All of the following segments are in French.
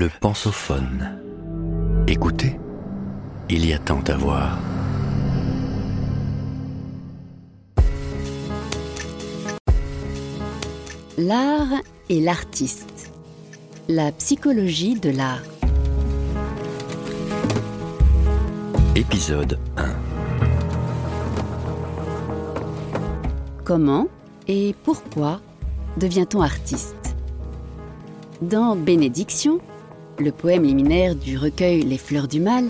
Le pensophone. Écoutez, il y a tant à voir. L'art et l'artiste. La psychologie de l'art. Épisode 1. Comment et pourquoi devient-on artiste? Dans Bénédiction, le poème liminaire du recueil Les fleurs du mal,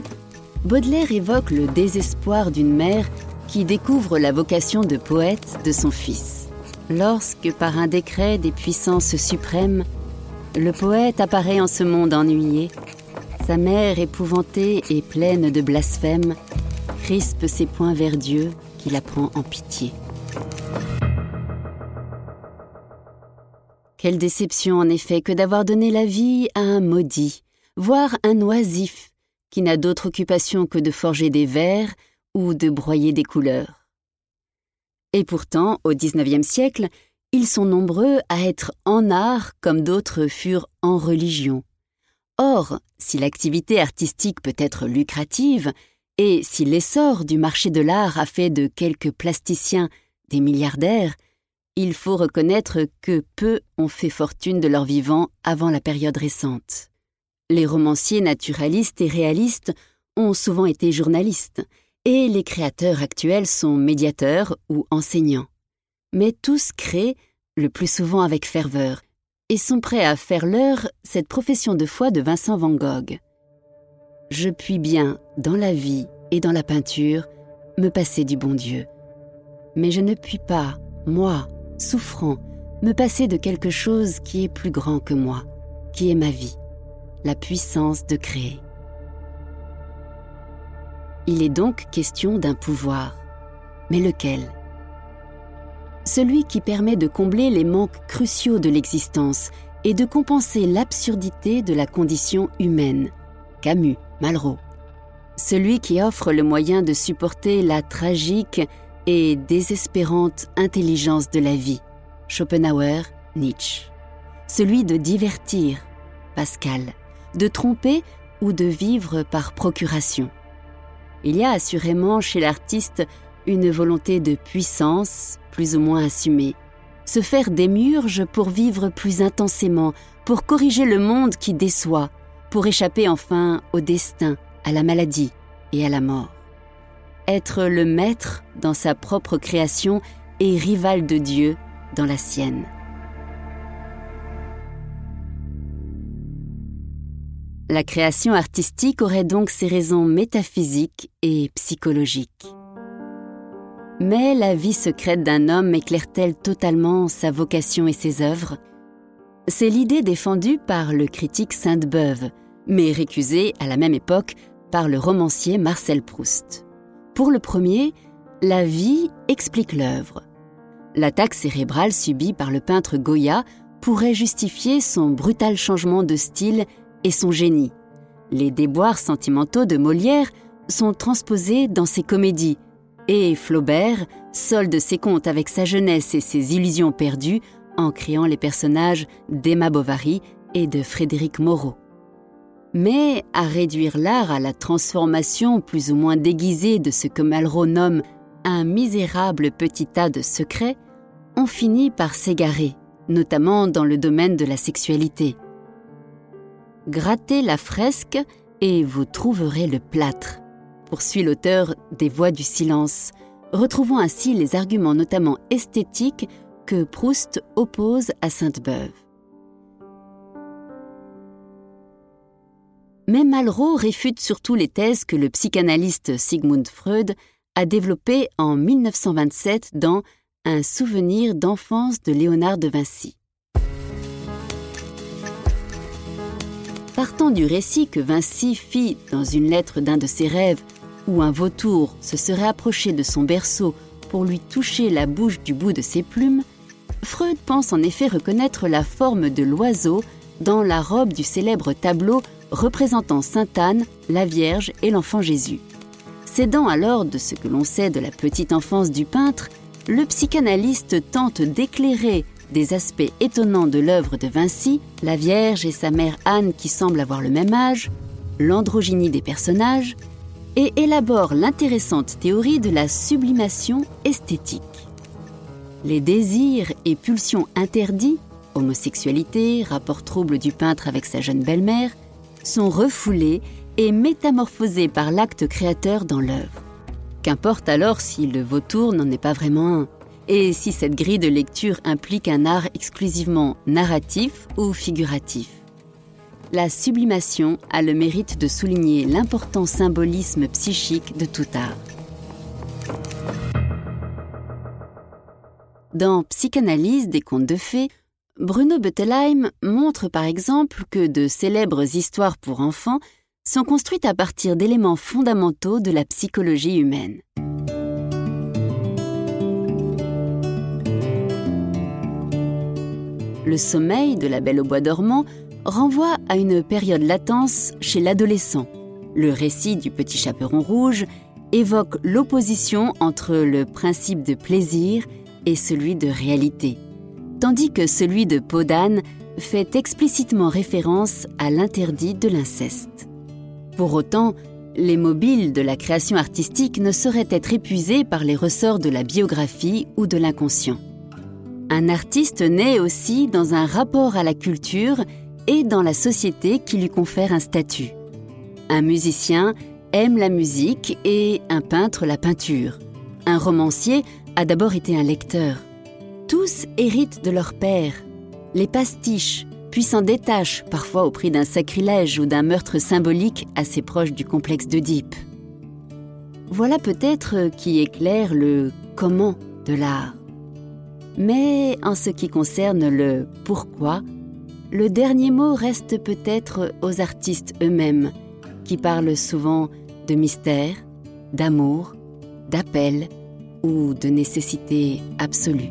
Baudelaire évoque le désespoir d'une mère qui découvre la vocation de poète de son fils. Lorsque, par un décret des puissances suprêmes, le poète apparaît en ce monde ennuyé, sa mère épouvantée et pleine de blasphème crispe ses poings vers Dieu qui la prend en pitié. Quelle déception en effet que d'avoir donné la vie à un maudit, voire un oisif, qui n'a d'autre occupation que de forger des vers ou de broyer des couleurs. Et pourtant, au XIXe siècle, ils sont nombreux à être en art comme d'autres furent en religion. Or, si l'activité artistique peut être lucrative, et si l'essor du marché de l'art a fait de quelques plasticiens des milliardaires, il faut reconnaître que peu ont fait fortune de leur vivant avant la période récente. Les romanciers naturalistes et réalistes ont souvent été journalistes, et les créateurs actuels sont médiateurs ou enseignants. Mais tous créent, le plus souvent avec ferveur, et sont prêts à faire leur cette profession de foi de Vincent van Gogh. Je puis bien, dans la vie et dans la peinture, me passer du bon Dieu. Mais je ne puis pas, moi, souffrant, me passer de quelque chose qui est plus grand que moi, qui est ma vie, la puissance de créer. Il est donc question d'un pouvoir. Mais lequel? Celui qui permet de combler les manques cruciaux de l'existence et de compenser l'absurdité de la condition humaine. Camus, Malraux. Celui qui offre le moyen de supporter la tragique et désespérante intelligence de la vie. Schopenhauer, Nietzsche. Celui de divertir, Pascal, de tromper ou de vivre par procuration. Il y a assurément chez l'artiste une volonté de puissance plus ou moins assumée, se faire des murges pour vivre plus intensément, pour corriger le monde qui déçoit, pour échapper enfin au destin, à la maladie et à la mort être le maître dans sa propre création et rival de Dieu dans la sienne. La création artistique aurait donc ses raisons métaphysiques et psychologiques. Mais la vie secrète d'un homme éclaire-t-elle totalement sa vocation et ses œuvres? C'est l'idée défendue par le critique Sainte-Beuve, mais récusée à la même époque par le romancier Marcel Proust. Pour le premier, la vie explique l'œuvre. L'attaque cérébrale subie par le peintre Goya pourrait justifier son brutal changement de style et son génie. Les déboires sentimentaux de Molière sont transposés dans ses comédies, et Flaubert solde ses comptes avec sa jeunesse et ses illusions perdues en créant les personnages d'Emma Bovary et de Frédéric Moreau. Mais à réduire l'art à la transformation plus ou moins déguisée de ce que Malraux nomme un misérable petit tas de secrets, on finit par s'égarer, notamment dans le domaine de la sexualité. Grattez la fresque et vous trouverez le plâtre, poursuit l'auteur des Voix du silence, retrouvant ainsi les arguments notamment esthétiques que Proust oppose à Sainte-Beuve. Mais Malraux réfute surtout les thèses que le psychanalyste Sigmund Freud a développées en 1927 dans Un souvenir d'enfance de Léonard de Vinci. Partant du récit que Vinci fit dans une lettre d'un de ses rêves, où un vautour se serait approché de son berceau pour lui toucher la bouche du bout de ses plumes, Freud pense en effet reconnaître la forme de l'oiseau dans la robe du célèbre tableau représentant Sainte Anne, la Vierge et l'enfant Jésus. Cédant alors de ce que l'on sait de la petite enfance du peintre, le psychanalyste tente d'éclairer des aspects étonnants de l'œuvre de Vinci, la Vierge et sa mère Anne qui semblent avoir le même âge, l'androgynie des personnages, et élabore l'intéressante théorie de la sublimation esthétique. Les désirs et pulsions interdits, homosexualité, rapport trouble du peintre avec sa jeune belle-mère, sont refoulés et métamorphosés par l'acte créateur dans l'œuvre. Qu'importe alors si le vautour n'en est pas vraiment un, et si cette grille de lecture implique un art exclusivement narratif ou figuratif la sublimation a le mérite de souligner l'important symbolisme psychique de tout art. Dans Psychanalyse des contes de fées, Bruno Bettelheim montre par exemple que de célèbres histoires pour enfants sont construites à partir d'éléments fondamentaux de la psychologie humaine. Le sommeil de la Belle au bois dormant renvoie à une période latence chez l'adolescent. Le récit du petit chaperon rouge évoque l'opposition entre le principe de plaisir et celui de réalité, tandis que celui de Podane fait explicitement référence à l'interdit de l'inceste. Pour autant, les mobiles de la création artistique ne sauraient être épuisés par les ressorts de la biographie ou de l'inconscient. Un artiste naît aussi dans un rapport à la culture et dans la société qui lui confère un statut. Un musicien aime la musique et un peintre la peinture. Un romancier a d'abord été un lecteur. Tous héritent de leur père. Les pastiches, puis s'en détachent parfois au prix d'un sacrilège ou d'un meurtre symbolique assez proche du complexe d'Oedipe. Voilà peut-être qui éclaire le comment de l'art. Mais en ce qui concerne le pourquoi, le dernier mot reste peut-être aux artistes eux-mêmes, qui parlent souvent de mystère, d'amour, d'appel ou de nécessité absolue.